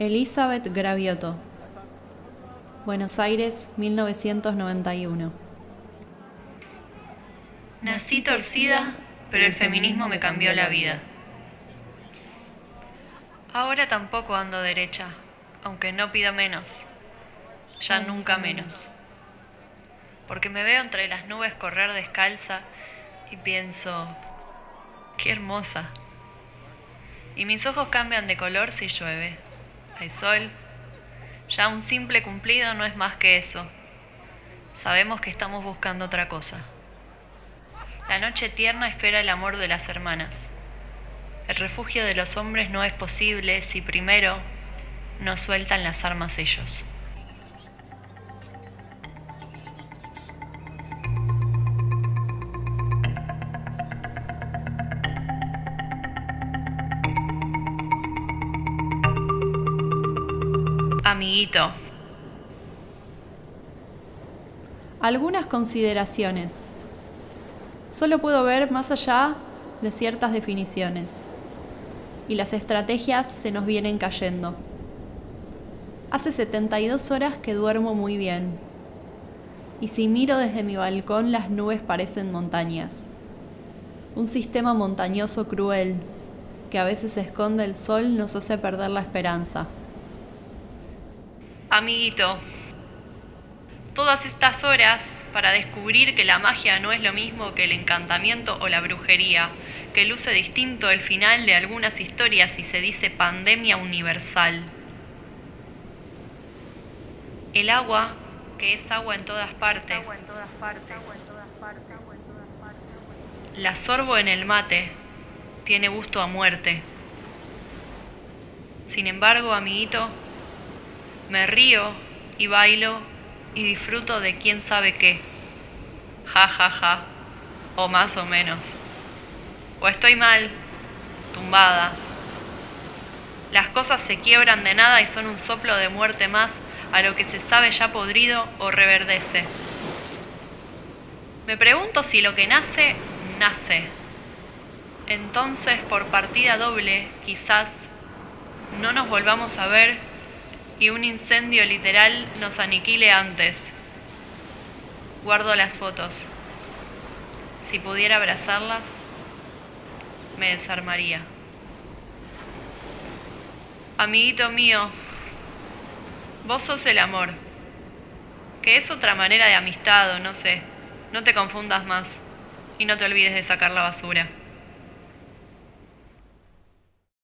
Elizabeth Gravioto. Buenos Aires, 1991. Nací torcida, pero el feminismo me cambió la vida. Ahora tampoco ando derecha, aunque no pido menos. Ya nunca menos. Porque me veo entre las nubes correr descalza y pienso, qué hermosa. Y mis ojos cambian de color si llueve. Hay sol. Ya un simple cumplido no es más que eso. Sabemos que estamos buscando otra cosa. La noche tierna espera el amor de las hermanas. El refugio de los hombres no es posible si primero no sueltan las armas ellos. Amiguito, Algunas consideraciones. Solo puedo ver más allá de ciertas definiciones. Y las estrategias se nos vienen cayendo. Hace 72 horas que duermo muy bien. Y si miro desde mi balcón las nubes parecen montañas. Un sistema montañoso cruel que a veces esconde el sol nos hace perder la esperanza. Amiguito, todas estas horas para descubrir que la magia no es lo mismo que el encantamiento o la brujería, que luce distinto el final de algunas historias y se dice pandemia universal. El agua, que es agua en todas partes, la sorbo en el mate, tiene gusto a muerte. Sin embargo, amiguito, me río y bailo y disfruto de quién sabe qué. Ja, ja, ja. O más o menos. O estoy mal, tumbada. Las cosas se quiebran de nada y son un soplo de muerte más a lo que se sabe ya podrido o reverdece. Me pregunto si lo que nace, nace. Entonces, por partida doble, quizás, no nos volvamos a ver y un incendio literal nos aniquile antes. Guardo las fotos. Si pudiera abrazarlas, me desarmaría. Amiguito mío, vos sos el amor, que es otra manera de amistad o no sé. No te confundas más y no te olvides de sacar la basura.